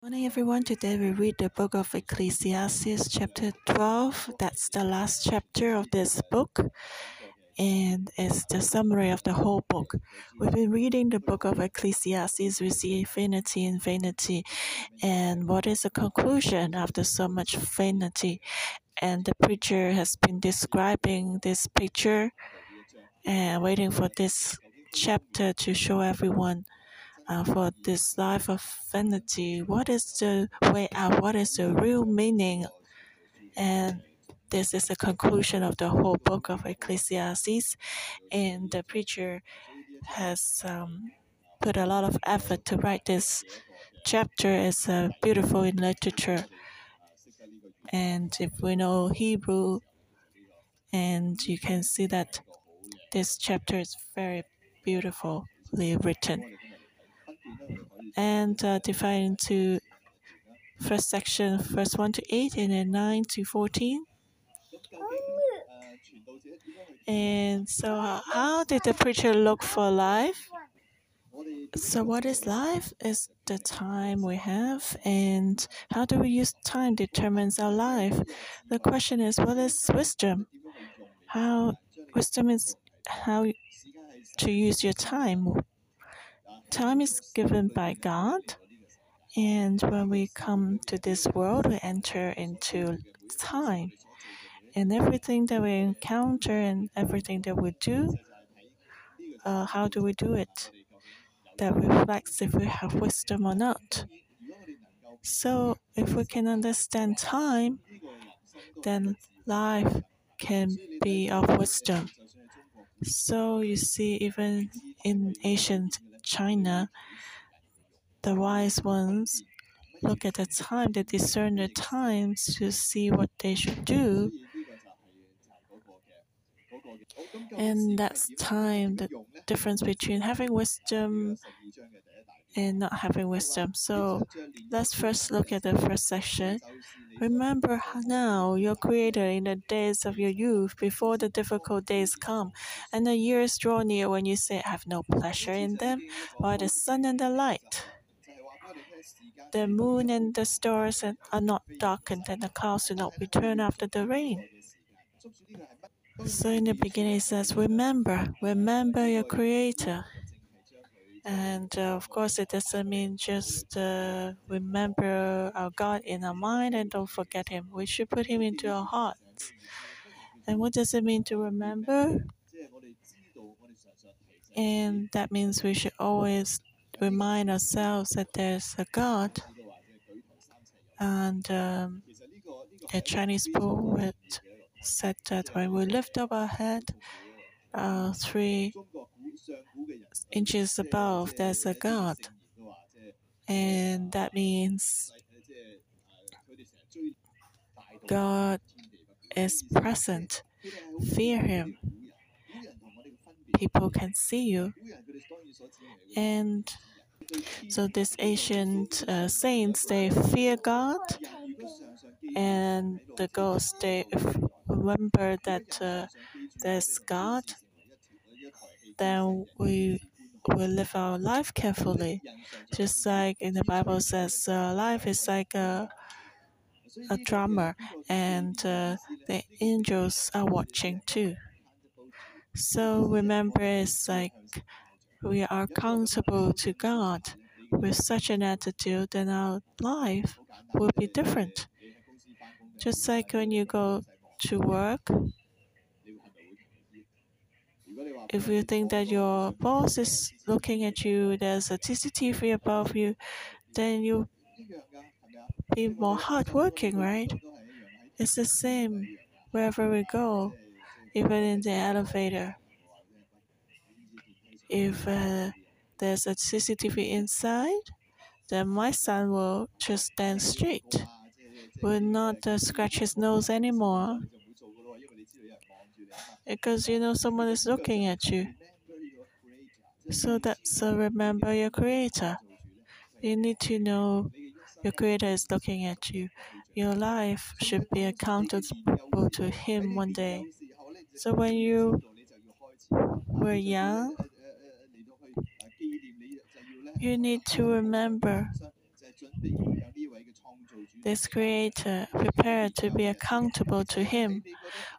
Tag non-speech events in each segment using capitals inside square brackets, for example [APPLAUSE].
Morning, everyone. Today we read the book of Ecclesiastes, chapter 12. That's the last chapter of this book, and it's the summary of the whole book. We've been reading the book of Ecclesiastes. We see vanity and vanity, and what is the conclusion after so much vanity? And the preacher has been describing this picture and waiting for this chapter to show everyone uh, for this life of vanity. What is the way out? What is the real meaning? And this is the conclusion of the whole book of Ecclesiastes. And the preacher has um, put a lot of effort to write this chapter. It's uh, beautiful in literature. And if we know Hebrew, and you can see that this chapter is very beautifully written and uh, divided into first section, first 1 to 8, and then 9 to 14. And so, uh, how did the preacher look for life? So, what is life? Is the time we have, and how do we use time determines our life. The question is, what is wisdom? How wisdom is how to use your time. Time is given by God, and when we come to this world, we enter into time. And everything that we encounter and everything that we do, uh, how do we do it? That reflects if we have wisdom or not. So, if we can understand time, then life can be of wisdom. So, you see, even in ancient China, the wise ones look at the time, they discern the times to see what they should do. And that's time, the difference between having wisdom and not having wisdom. So let's first look at the first section. Remember now your Creator in the days of your youth, before the difficult days come, and the years draw near when you say, I have no pleasure in them, while the sun and the light. The moon and the stars are not darkened, and the clouds do not return after the rain. So in the beginning it says, Remember, remember your Creator. And uh, of course, it doesn't mean just uh, remember our God in our mind and don't forget Him. We should put Him into our hearts. And what does it mean to remember? And that means we should always remind ourselves that there's a God. And um, a Chinese poet said that when we lift up our head, three inches above, there's a God. And that means God is present. Fear Him. People can see you. And so these ancient uh, saints, they fear God, and the ghosts, they remember that uh, there's God. Then we will live our life carefully, just like in the Bible says, uh, life is like a a drama, and uh, the angels are watching too. So remember, it's like we are accountable to God. With such an attitude, then our life will be different. Just like when you go to work, if you think that your boss is looking at you, there's a CCTV above you, then you be more hardworking, right? It's the same wherever we go, even in the elevator. If uh, there's a CCTV inside, then my son will just stand straight, will not uh, scratch his nose anymore, because you know someone is looking at you. So that's uh, remember your Creator. You need to know your Creator is looking at you. Your life should be accountable to Him one day. So when you were young, you need to remember this Creator prepared to be accountable to Him.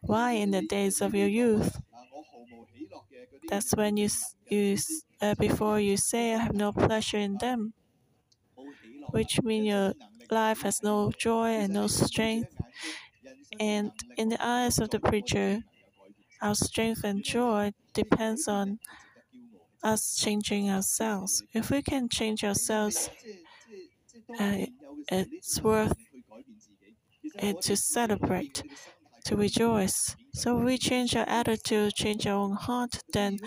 Why in the days of your youth? That's when you you uh, before you say I have no pleasure in them, which means your life has no joy and no strength. And in the eyes of the preacher, our strength and joy depends on us changing ourselves. If we can change ourselves, it's worth it to celebrate, to rejoice. So we change our attitude, change our own heart, then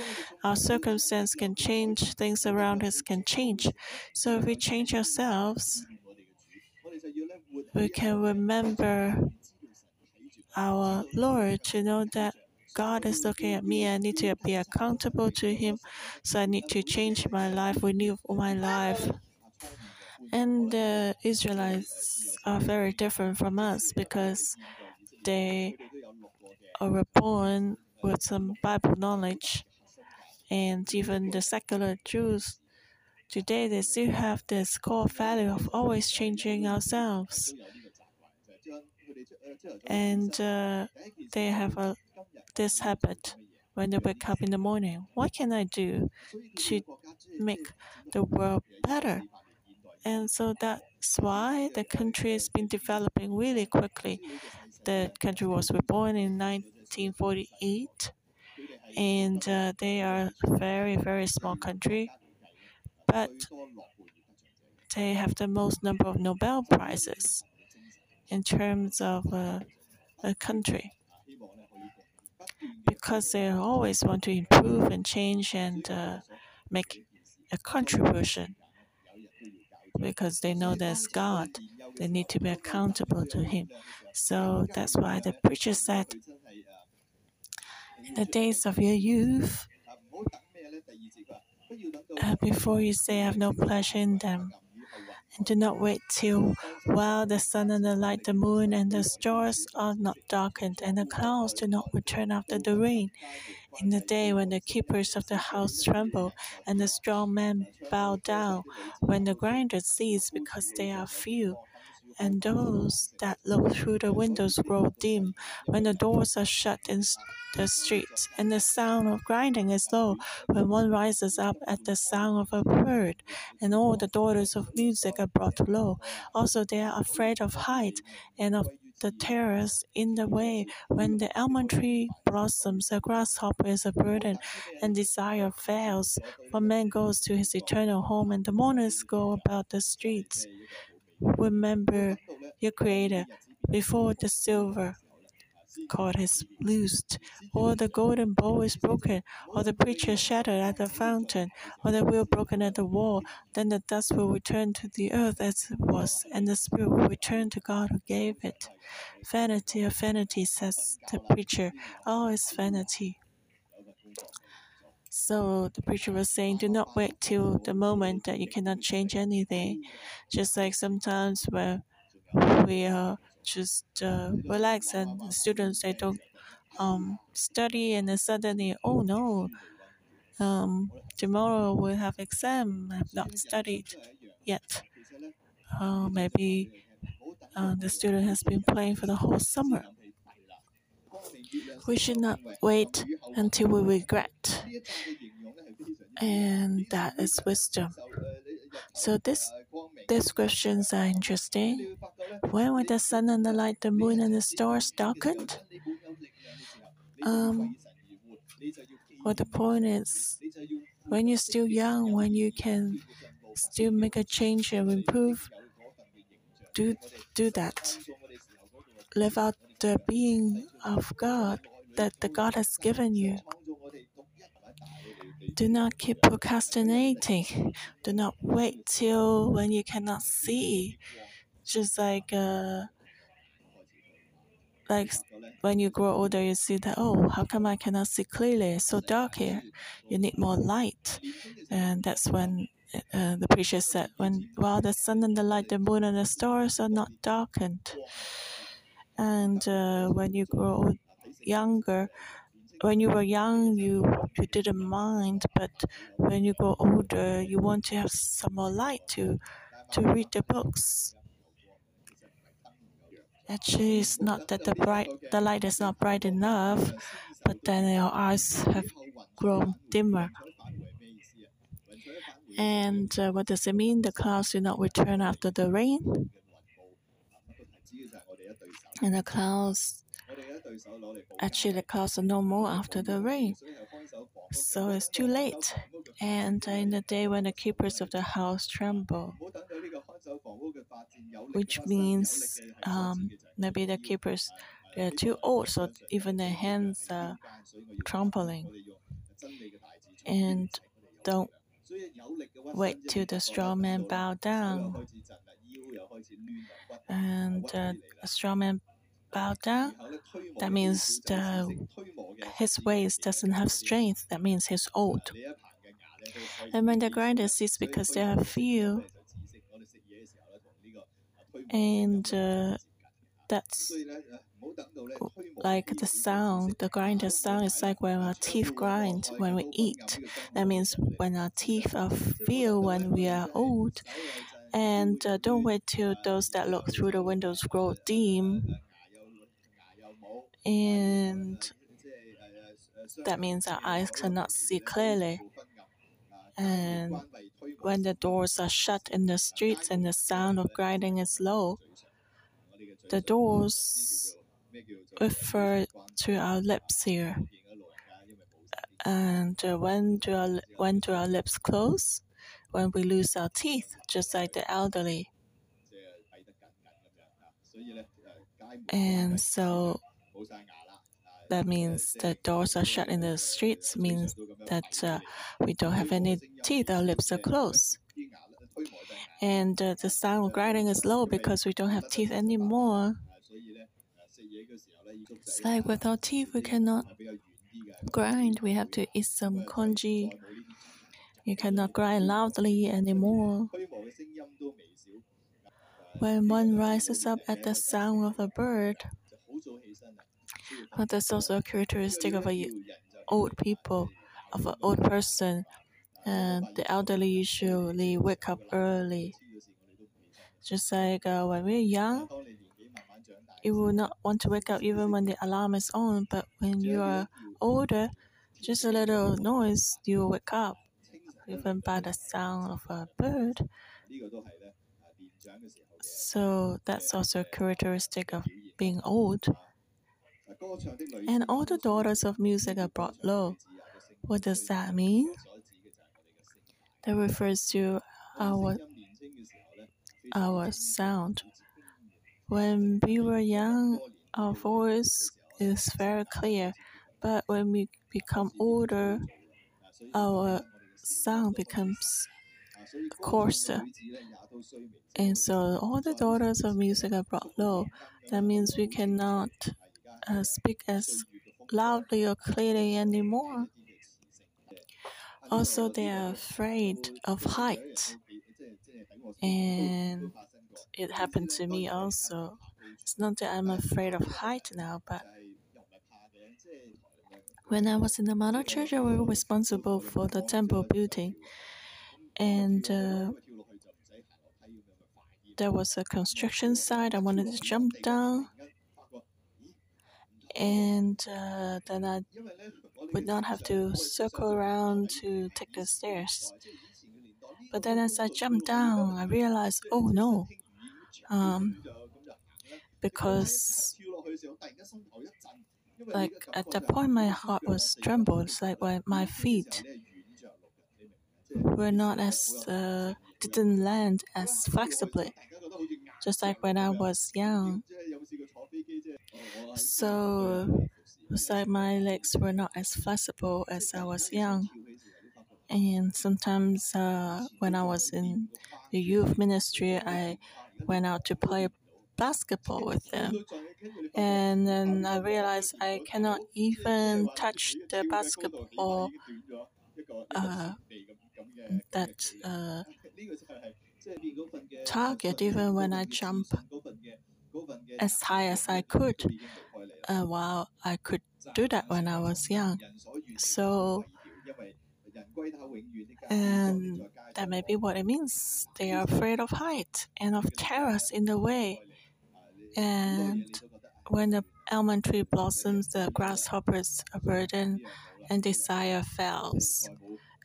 our circumstance can change, things around us can change. So if we change ourselves, we can remember our Lord to know that God is looking at me. I need to be accountable to Him. So I need to change my life, renew my life. And the Israelites are very different from us because they were born with some Bible knowledge. And even the secular Jews today, they still have this core value of always changing ourselves. And uh, they have a, this habit when they wake up in the morning. What can I do to make the world better? And so that's why the country has been developing really quickly. The country was reborn in 1948, and uh, they are a very, very small country, but they have the most number of Nobel Prizes in terms of uh, a country. Because they always want to improve and change and uh, make a contribution because they know there's God. They need to be accountable to Him. So that's why the preacher said, In the days of your youth, uh, before you say, I have no pleasure in them, and do not wait till while the sun and the light, the moon and the stars are not darkened, and the clouds do not return after the rain. In the day when the keepers of the house tremble, and the strong men bow down, when the grinders cease because they are few, and those that look through the windows grow dim, when the doors are shut in the streets, and the sound of grinding is low, when one rises up at the sound of a bird, and all the daughters of music are brought low. Also, they are afraid of height and of the terrace in the way when the almond tree blossoms, a grasshopper is a burden, and desire fails. For man goes to his eternal home, and the mourners go about the streets. Remember your Creator before the silver cord is loosed, or the golden bowl is broken, or the preacher shattered at the fountain, or the wheel broken at the wall, then the dust will return to the earth as it was, and the spirit will return to God who gave it. Vanity of vanity, says the preacher. All is vanity. So the preacher was saying, do not wait till the moment that you cannot change anything. Just like sometimes when we are just uh, relax and students they don't um, study and then suddenly oh no um, tomorrow we'll have exam i've not studied yet. Uh, maybe uh, the student has been playing for the whole summer. We should not wait until we regret. And that is wisdom so this descriptions are interesting. When were the sun and the light, the moon and the stars darkened? Um, well, the point is, when you're still young, when you can still make a change and improve, do do that. Live out the being of God that the God has given you. Do not keep procrastinating. Do not wait till when you cannot see. Just like uh, like when you grow older, you see that oh, how come I cannot see clearly? It's so dark here. You need more light, and that's when uh, the preacher said, when while the sun and the light, the moon and the stars are not darkened, and uh, when you grow younger, when you were young, you you didn't mind, but when you grow older, you want to have some more light to to read the books. Actually, it's not that the bright the light is not bright enough, but then your eyes have grown dimmer. And uh, what does it mean? The clouds do not return after the rain. And the clouds, actually, the clouds are no more after the rain. So it's too late. And in the day when the keepers of the house tremble, which means um, maybe the keepers they're too old, so even their hands are trembling. And don't wait till the strong man bow down. And uh, a strong man That means the, his waist doesn't have strength. That means he's old. And when the grinder sits because they are few, and uh, that's like the sound, the grinder sound is like when our teeth grind when we eat. That means when our teeth are feel when we are old. And uh, don't wait till those that look through the windows grow dim. And that means our eyes cannot see clearly. And when the doors are shut in the streets and the sound of grinding is low, the doors refer to our lips here. And when do our when do our lips close? When we lose our teeth, just like the elderly. And so that means the doors are shut in the streets means that uh, we don't have any teeth, our lips are closed. And uh, the sound of grinding is low because we don't have teeth anymore. It's like without teeth, we cannot grind. We have to eat some congee. You cannot grind loudly anymore. When one rises up at the sound of a bird, that's also a characteristic of a old people, of an old person. And the elderly usually wake up early. Just like uh, when we're young, you will not want to wake up even when the alarm is on. But when you are older, just a little noise, you will wake up, even by the sound of a bird. So that's also a characteristic of being old. And all the daughters of music are brought low. What does that mean? That refers to our our sound. When we were young, our voice is very clear, but when we become older, our sound becomes coarser. And so all the daughters of music are brought low. That means we cannot uh, speak as loudly or clearly anymore. Also, they are afraid of height. And it happened to me also. It's not that I'm afraid of height now, but when I was in the mother church, I was responsible for the temple building. And uh, there was a construction site. I wanted to jump down and uh, then I would not have to circle around to take the stairs. But then as I jumped down, I realized, oh no, um, because like at that point my heart was trembled. It's like my feet were not as uh, didn't land as flexibly, just like when I was young. So like my legs were not as flexible as I was young. And sometimes uh, when I was in the youth ministry, I went out to play basketball with them. And then I realized I cannot even touch the basketball uh, that uh, target even when I jump as high as I could. Uh, while I could do that when I was young. So, and that may be what it means. They are afraid of height and of terrors in the way. And when the almond tree blossoms, the grasshopper's burden and desire fails.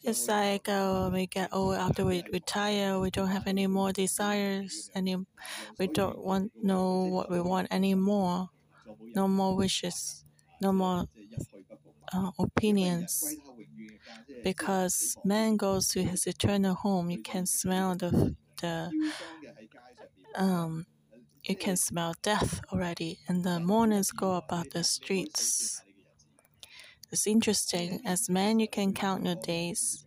It's like uh, we get old after we retire, we don't have any more desires, any, we don't want know what we want anymore, no more wishes, no more uh, opinions. Because man goes to his eternal home, you can smell the the um, you can smell death already, and the mourners go about the streets. It's interesting. As man, you can count your days.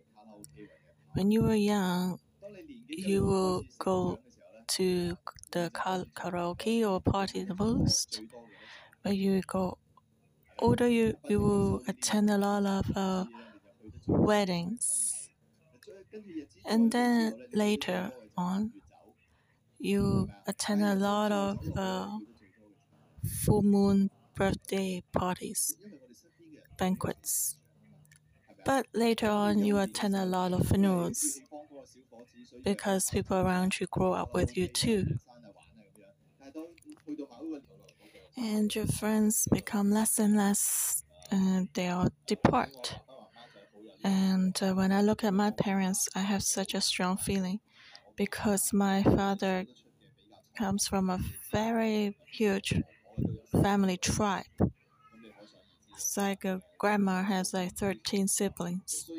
When you were young, you will go to the karaoke or party the most. When you go older, you, you will attend a lot of uh, weddings. And then later on, you attend a lot of uh, full moon birthday parties, banquets. But later on, you attend a lot of funerals because people around you grow up with you too. And your friends become less and less, and they all depart. And uh, when I look at my parents, I have such a strong feeling because my father comes from a very huge family tribe. A grandma has like 13 siblings.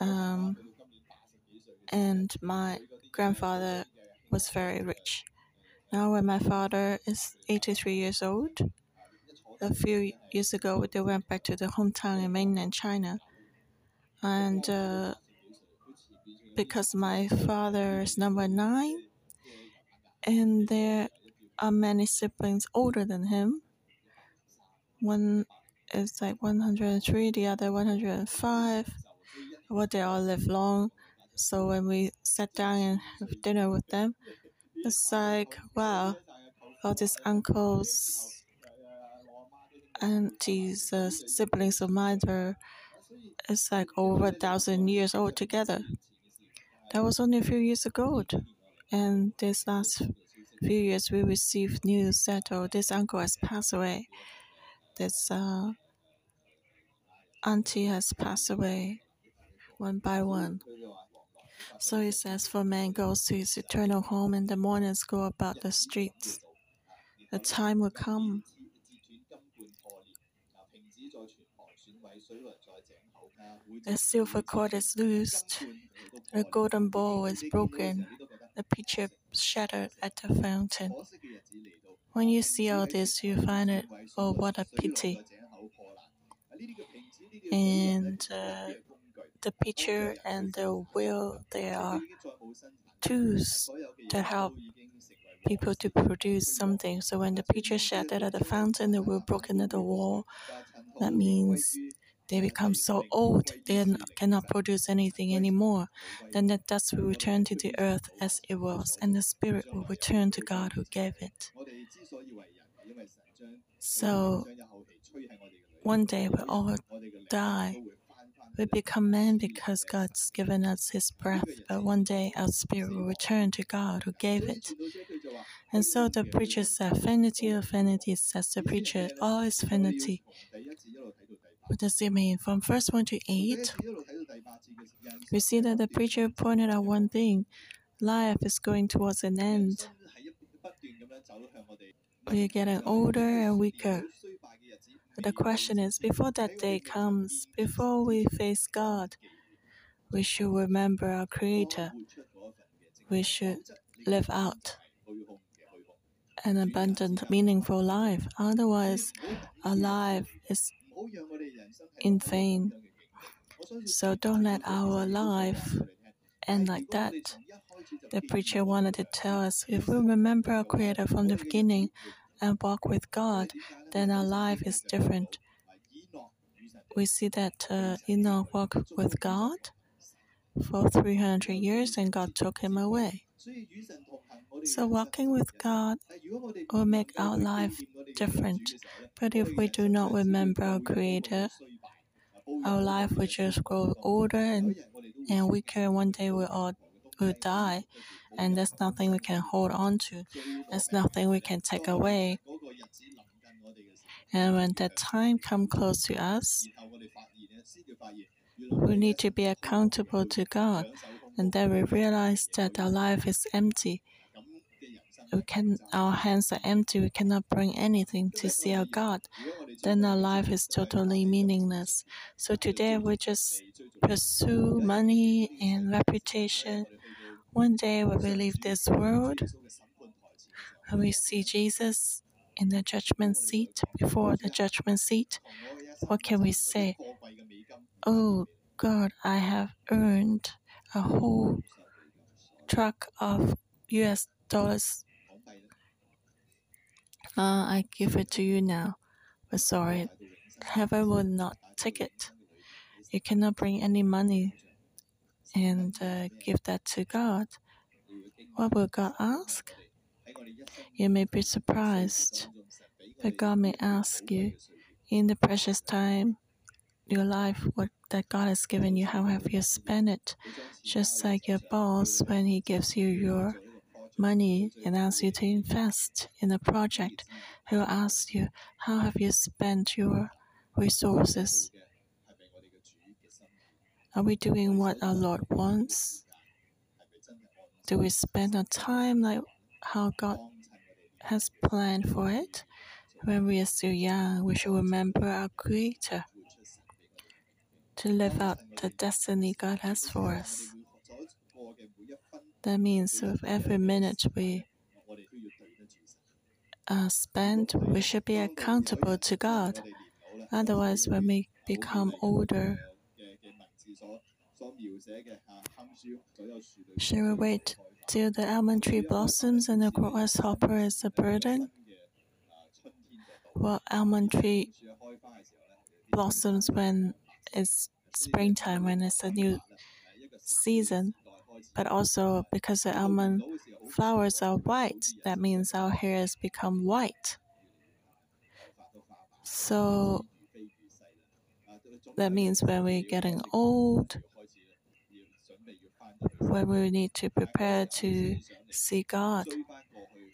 Um, and my grandfather was very rich. Now, when my father is 83 years old, a few years ago, they went back to their hometown in mainland China. And uh, because my father is number nine, and there are many siblings older than him. One is like 103, the other 105. Well, they all live long. So when we sat down and have dinner with them, it's like, wow, all these uncles, aunties, uh, siblings of mine are, it's like over a thousand years old together. That was only a few years ago. And this last few years, we received news that oh, this uncle has passed away. This uh, auntie has passed away one by one. So he says, For man goes to his eternal home, and the mourners go about the streets. The time will come. The silver cord is loosed, the golden bowl is broken, the pitcher shattered at the fountain. When you see all this, you find it, oh, what a pity. And uh, the pitcher and the wheel, they are tools to help people to produce something. So when the pitcher shattered at the fountain, the wheel broken at the wall, that means they become so old they cannot produce anything anymore, then the dust will return to the earth as it was, and the spirit will return to God who gave it. So one day we all die. We become men because God's given us His breath, but one day our spirit will return to God who gave it. And so the preacher said, Vanity of vanity, says the preacher, all is vanity. What does it mean? From verse 1 to 8, we see that the preacher pointed out one thing life is going towards an end. We're getting older and weaker. The question is before that day comes, before we face God, we should remember our Creator. We should live out an abundant, meaningful life. Otherwise, our life is in vain. So don't let our life end like that. The preacher wanted to tell us if we remember our Creator from the beginning and walk with God, then our life is different. We see that uh, Enoch walked with God for 300 years and God took him away. So, walking with God will make our life different. But if we do not remember our Creator, our life will just grow older and and weaker. One day we'll all will die, and there's nothing we can hold on to. There's nothing we can take away. And when that time comes close to us, we need to be accountable to God, and then we realize that our life is empty. We can, our hands are empty. We cannot bring anything to see our God. Then our life is totally meaningless. So today we just pursue money and reputation. One day when we leave this world, when we see Jesus in the judgment seat, before the judgment seat, what can we say? Oh God, I have earned a whole truck of US dollars. Uh, I give it to you now, but sorry, heaven will not take it. You cannot bring any money and uh, give that to God. What will God ask? You may be surprised, but God may ask you in the precious time, your life, what that God has given you, how have you spent it? Just like your boss, when he gives you your money and asks you to invest in a project, he will ask you, how have you spent your resources? Are we doing what our Lord wants? Do we spend our time like how God has planned for it? When we are still young, we should remember our Creator to live out the destiny God has for us. That means with every minute we uh, spend, we should be accountable to God. Otherwise, when we become older, should we wait till the almond tree blossoms and the grasshopper is a burden? Well, almond tree blossoms when it's springtime, when it's a new season. But also because the almond flowers are white, that means our hair has become white. So that means when we're getting old, when we need to prepare to see God.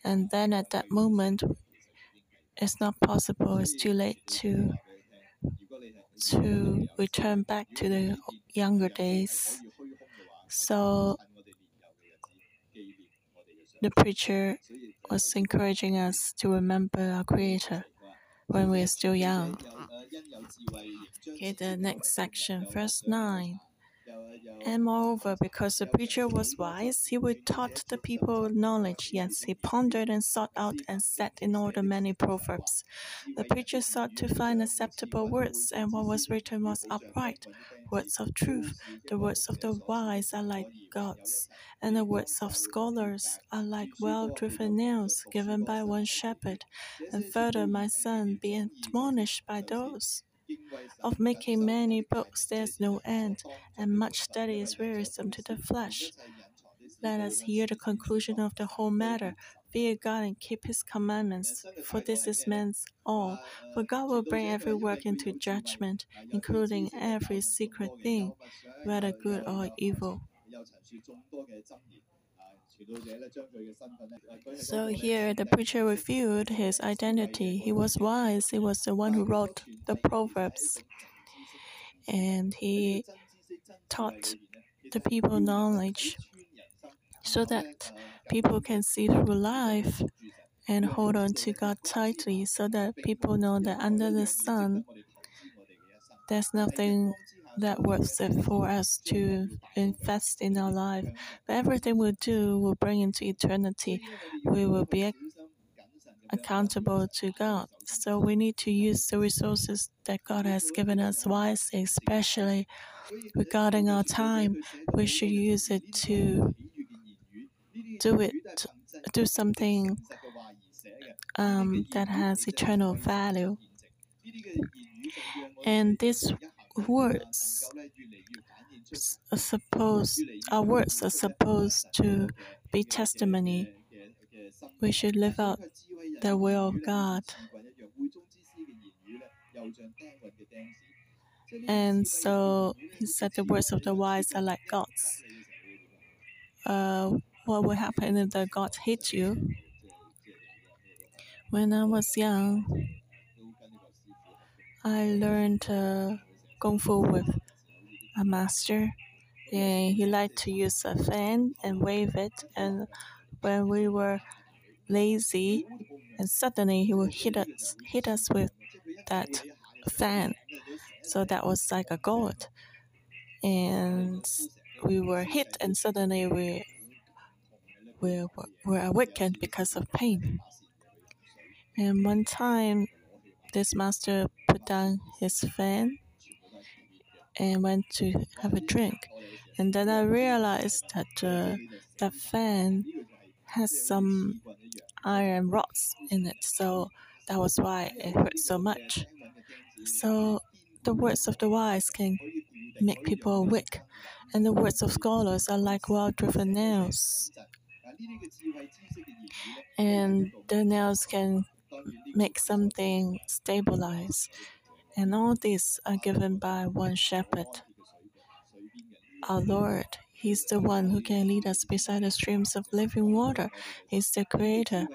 And then at that moment, it's not possible, it's too late to to return back to the younger days. So the preacher was encouraging us to remember our Creator when we're still young. Okay, the next section, verse 9. And moreover, because the preacher was wise, he would taught the people knowledge. Yes, he pondered and sought out and set in order many proverbs. The preacher sought to find acceptable words, and what was written was upright, words of truth. The words of the wise are like gods, and the words of scholars are like well driven nails given by one shepherd. And further, my son, be admonished by those of making many books there's no end, and much study is wearisome to the flesh. Let us hear the conclusion of the whole matter. Fear God and keep His commandments, for this is man's all. For God will bring every work into judgment, including every secret thing, whether good or evil. So here the preacher revealed his identity. He was wise. He was the one who wrote the Proverbs. And he taught the people knowledge so that people can see through life and hold on to God tightly so that people know that under the sun there's nothing that worth it for us to invest in our life. But everything we do will bring into eternity. We will be accountable to God. So we need to use the resources that God has given us wisely, especially regarding our time. We should use it to do it, do something um, that has eternal value. And this words are supposed our words are supposed to be testimony. We should live out the will of God. And so he said the words of the wise are like gods. Uh, what will happen if the gods hate you? When I was young, I learned uh, kung fu with a master. And he liked to use a fan and wave it. And when we were lazy, and suddenly he would hit us, hit us with that fan. So that was like a god. And we were hit, and suddenly we, we were awakened because of pain. And one time, this master put down his fan and went to have a drink. And then I realized that uh, the fan has some iron rods in it, so that was why it hurt so much. So the words of the wise can make people awake, and the words of scholars are like well-driven nails. And the nails can make something stabilize. And all these are given by one shepherd, our Lord. He's the one who can lead us beside the streams of living water. He's the creator.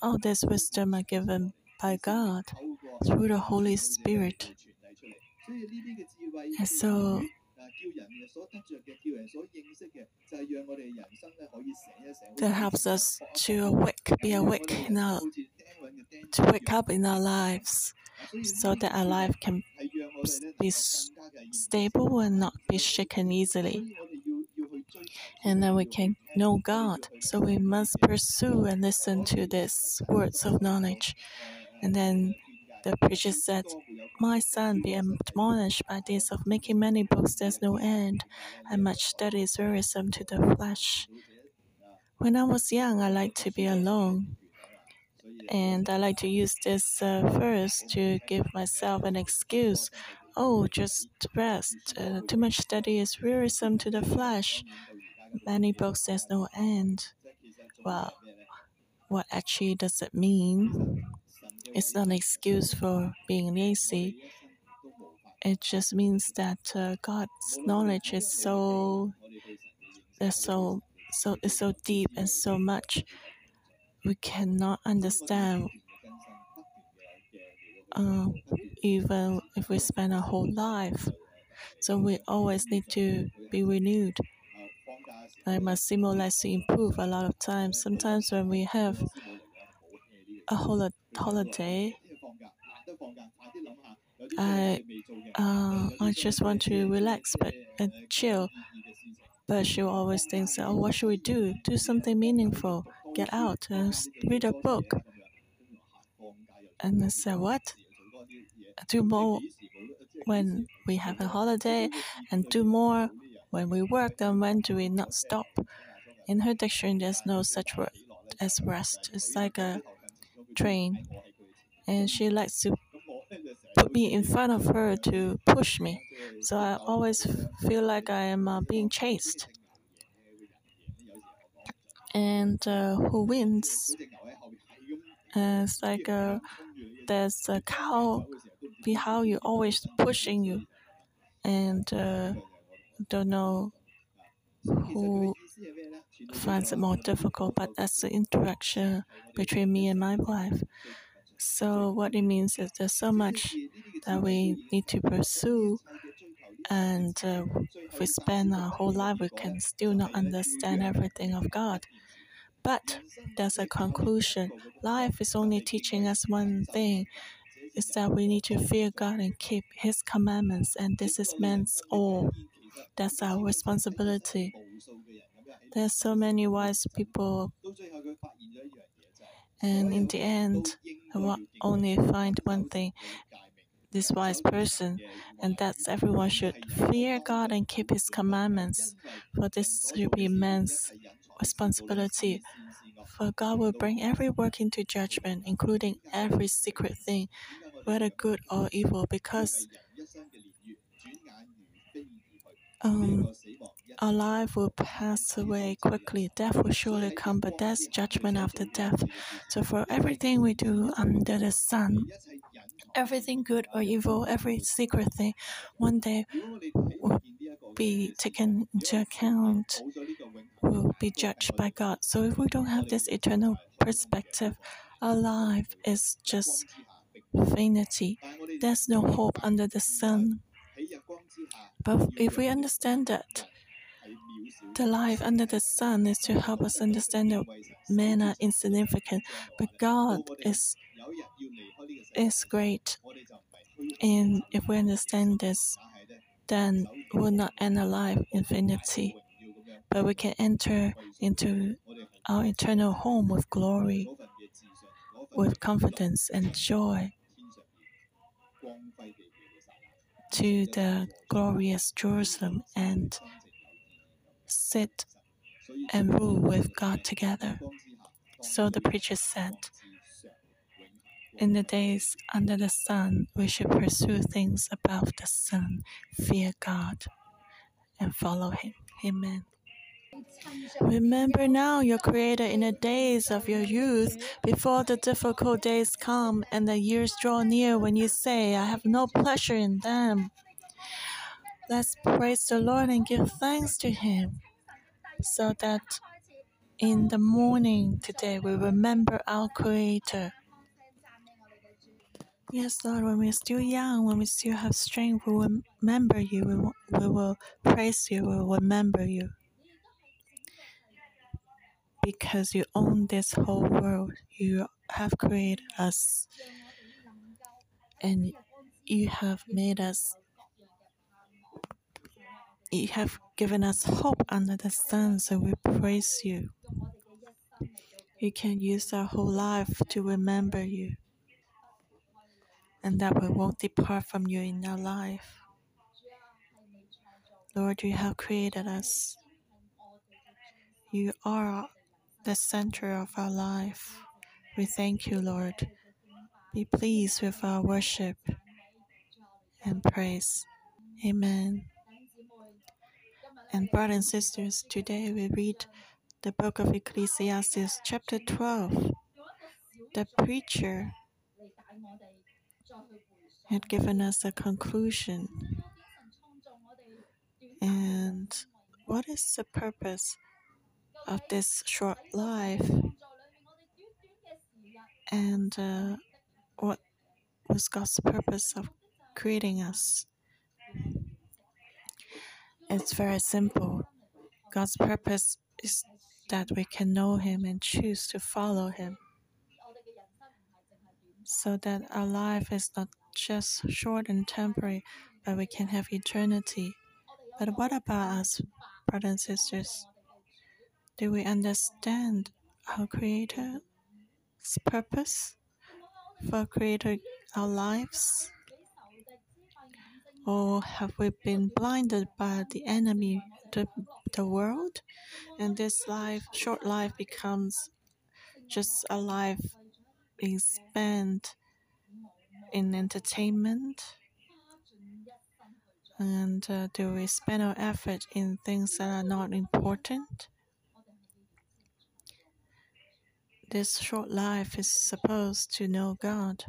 All this wisdom are given by God through the Holy Spirit. And so that helps us to awake, be awake in our, to wake up in our lives, so that our life can be stable and not be shaken easily. And then we can know God. So we must pursue and listen to these words of knowledge. And then the preacher said, My son, be admonished by this of making many books, there's no end, and much study is wearisome to the flesh. When I was young, I liked to be alone. And I like to use this uh, verse to give myself an excuse. Oh, just rest. Uh, too much study is wearisome to the flesh. Many books, there's no end. Well, what actually does it mean? It's not an excuse for being lazy. It just means that uh, God's knowledge is so, so, so, is so deep and so much we cannot understand. Uh, even if we spend our whole life, so we always need to be renewed. Like Massimo likes to improve a lot of times. Sometimes when we have a hol- holiday, I uh, I just want to relax but and chill. [LAUGHS] But she always thinks, "Oh, what should we do? Do something meaningful. Get out and read a book." [LAUGHS] And I said, "What? Do more when we have a holiday, and do more when we work. Then when do we not stop?" In her dictionary, there's no such word as rest. It's like a train, and she likes to put me in front of her to push me. So I always feel like I am uh, being chased. And uh, who wins? Uh, it's like uh, there's a cow behind you, always pushing you, and uh, don't know who finds it more difficult, but that's the interaction between me and my wife. So, what it means is there's so much that we need to pursue, and uh, if we spend our whole life, we can still not understand everything of God. But there's a conclusion. Life is only teaching us one thing is that we need to fear God and keep His commandments, and this is man's all. That's our responsibility. There's so many wise people and in the end, I only find one thing this wise person, and that's everyone should fear God and keep His commandments, for this should be man's responsibility. For God will bring every work into judgment, including every secret thing, whether good or evil, because um, our life will pass away quickly. Death will surely come, but there's judgment after death. So, for everything we do under the sun, everything good or evil, every secret thing, one day will be taken into account, will be judged by God. So if we don't have this eternal perspective, our life is just vanity. There's no hope under the sun. But if we understand that the life under the sun is to help us understand that men are insignificant, but God is is great. And if we understand this, then we'll not end our life in infinity, but we can enter into our eternal home with glory, with confidence and joy to the glorious Jerusalem and sit and rule with God together. So the preacher said, In the days under the sun, we should pursue things above the sun, fear God, and follow Him. Amen. Remember now your Creator in the days of your youth, before the difficult days come and the years draw near when you say, I have no pleasure in them. Let's praise the Lord and give thanks to Him so that in the morning today we remember our Creator. Yes, Lord, when we're still young, when we still have strength, we will remember you, we will, we will praise you, we will remember you. Because you own this whole world, you have created us, and you have made us you have given us hope under the sun, so we praise you. We can use our whole life to remember you, and that we won't depart from you in our life. Lord, you have created us. You are the center of our life. We thank you, Lord. Be pleased with our worship and praise. Amen. And brothers and sisters, today we read the book of Ecclesiastes, chapter 12. The preacher had given us a conclusion. And what is the purpose of this short life? And uh, what was God's purpose of creating us? It's very simple. God's purpose is that we can know Him and choose to follow Him. So that our life is not just short and temporary, but we can have eternity. But what about us, brothers and sisters? Do we understand our Creator's purpose for creating our lives? Or have we been blinded by the enemy, the, the world? And this life, short life, becomes just a life being spent in entertainment? And uh, do we spend our effort in things that are not important? This short life is supposed to know God.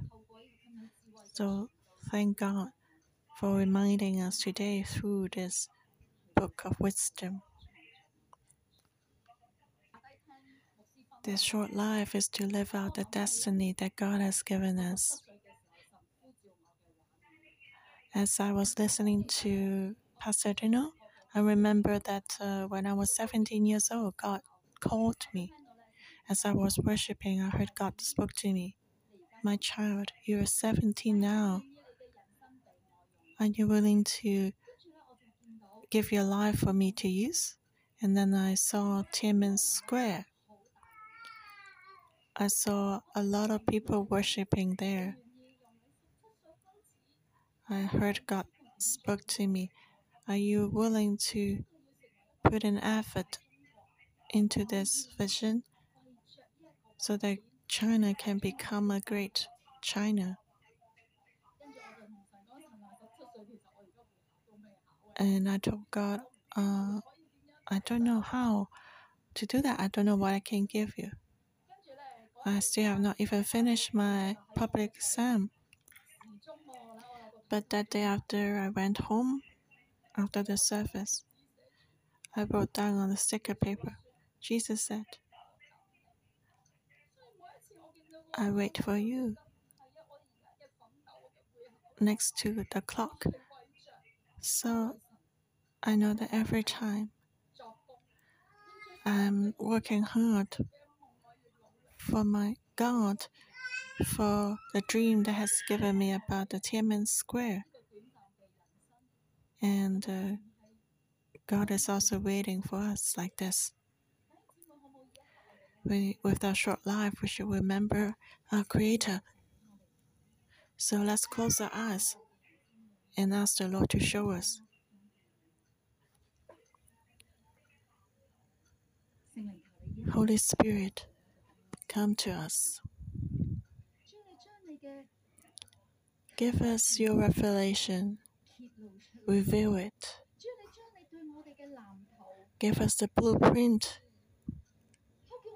So thank God for reminding us today through this book of wisdom. This short life is to live out the destiny that God has given us. As I was listening to Pastor Dino, I remember that uh, when I was 17 years old, God called me. As I was worshiping, I heard God spoke to me. My child, you are 17 now. Are you willing to give your life for me to use? And then I saw Tiananmen Square. I saw a lot of people worshiping there. I heard God spoke to me. Are you willing to put an effort into this vision so that China can become a great China? And I told God, uh, I don't know how to do that. I don't know what I can give you. I still have not even finished my public exam. But that day after I went home, after the service, I wrote down on the sticker paper, Jesus said, I wait for you next to the clock. So I know that every time I'm working hard for my God, for the dream that has given me about the Tiananmen Square. And uh, God is also waiting for us like this. We, with our short life, we should remember our Creator. So let's close our eyes and ask the Lord to show us. Holy Spirit, come to us. Give us your revelation. Reveal it. Give us the blueprint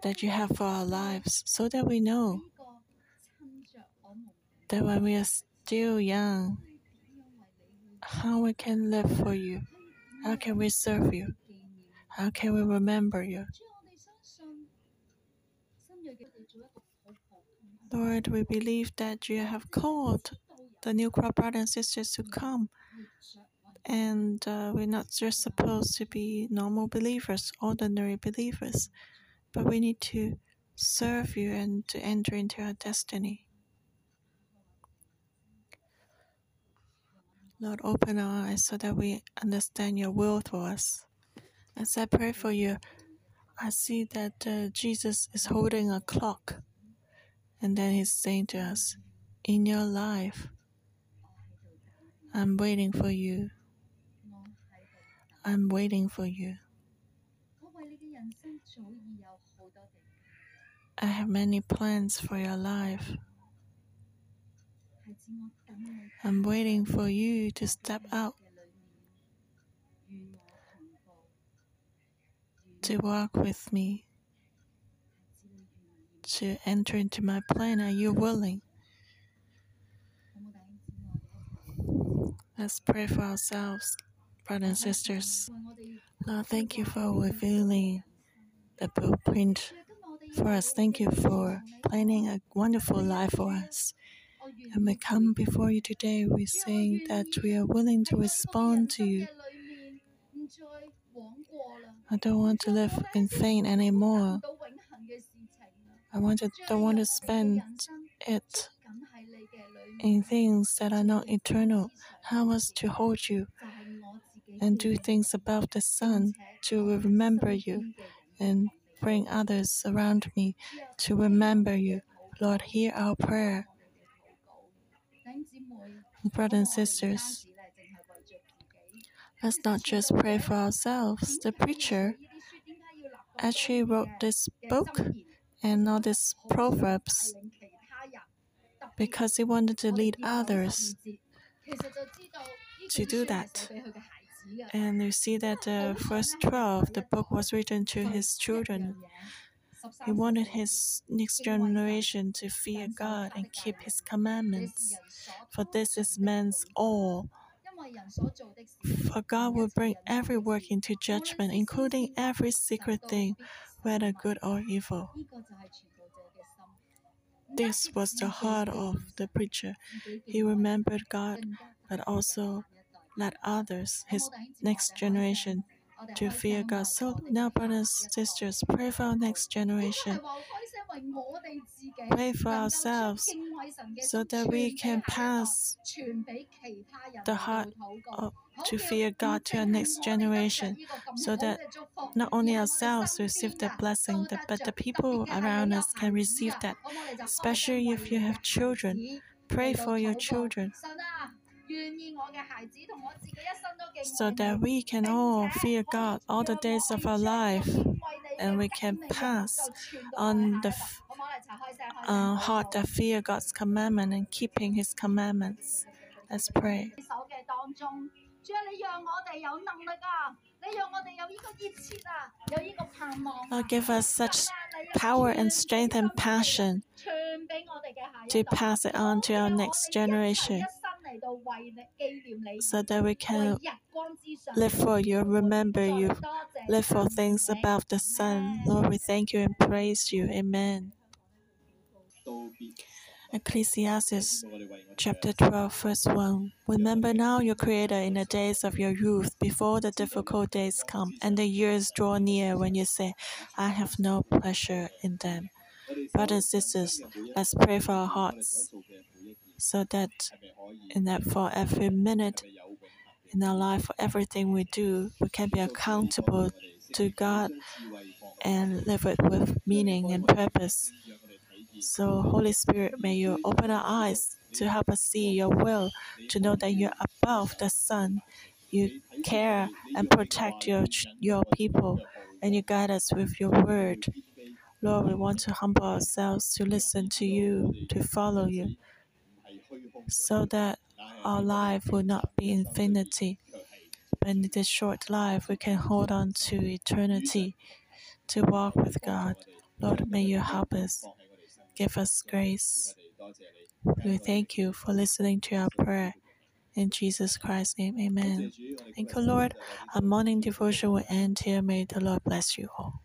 that you have for our lives so that we know that when we are still young, how we can live for you, how can we serve you, how can we remember you. Lord, we believe that you have called the new crop brothers and sisters to come. And uh, we're not just supposed to be normal believers, ordinary believers, but we need to serve you and to enter into our destiny. Lord, open our eyes so that we understand your will for us. As I pray for you, I see that uh, Jesus is holding a clock, and then he's saying to us, In your life, I'm waiting for you. I'm waiting for you. I have many plans for your life. I'm waiting for you to step out to walk with me, to enter into my plan. Are you willing? Let's pray for ourselves, brothers and sisters. Lord, thank you for revealing the blueprint for us. Thank you for planning a wonderful life for us. And we come before you today, we say that we are willing to respond to you. I don't want to live in vain anymore. I want to, don't want to spend it in things that are not eternal. Help us to hold you and do things above the sun to remember you and bring others around me to remember you. Lord, hear our prayer. Brothers and sisters, let's not just pray for ourselves. The preacher actually wrote this book and all these proverbs because he wanted to lead others to do that. And you see that the first 12, the book was written to his children. He wanted his next generation to fear God and keep his commandments, for this is man's all. For God will bring every work into judgment, including every secret thing, whether good or evil. This was the heart of the preacher. He remembered God, but also led others, his next generation, to fear God. So now, brothers sisters, pray for our next generation. Pray for ourselves so that we can pass the heart of, to fear God to our next generation, so that not only ourselves receive the blessing, but the people around us can receive that, especially if you have children. Pray for your children so that we can all fear God all the days of our life and we can pass on the uh, heart that fear God's commandment and keeping His commandments. Let's pray. Lord, give us such power and strength and passion to pass it on to our next generation. So that we can live for you, remember you, live for things above the sun. Lord, we thank you and praise you. Amen. Ecclesiastes chapter 12, verse 1. Remember now your Creator in the days of your youth, before the difficult days come and the years draw near when you say, I have no pleasure in them. Brothers and sisters, let's pray for our hearts so that in that for every minute in our life, for everything we do, we can be accountable to God and live it with meaning and purpose. So, Holy Spirit, may you open our eyes to help us see your will, to know that you're above the sun. You care and protect your, your people, and you guide us with your word. Lord, we want to humble ourselves to listen to you, to follow you, so that our life will not be infinity, but in this short life we can hold on to eternity, to walk with God. Lord, may you help us, give us grace. We thank you for listening to our prayer. In Jesus Christ's name, amen. Thank you, Lord. Our morning devotion will end here. May the Lord bless you all.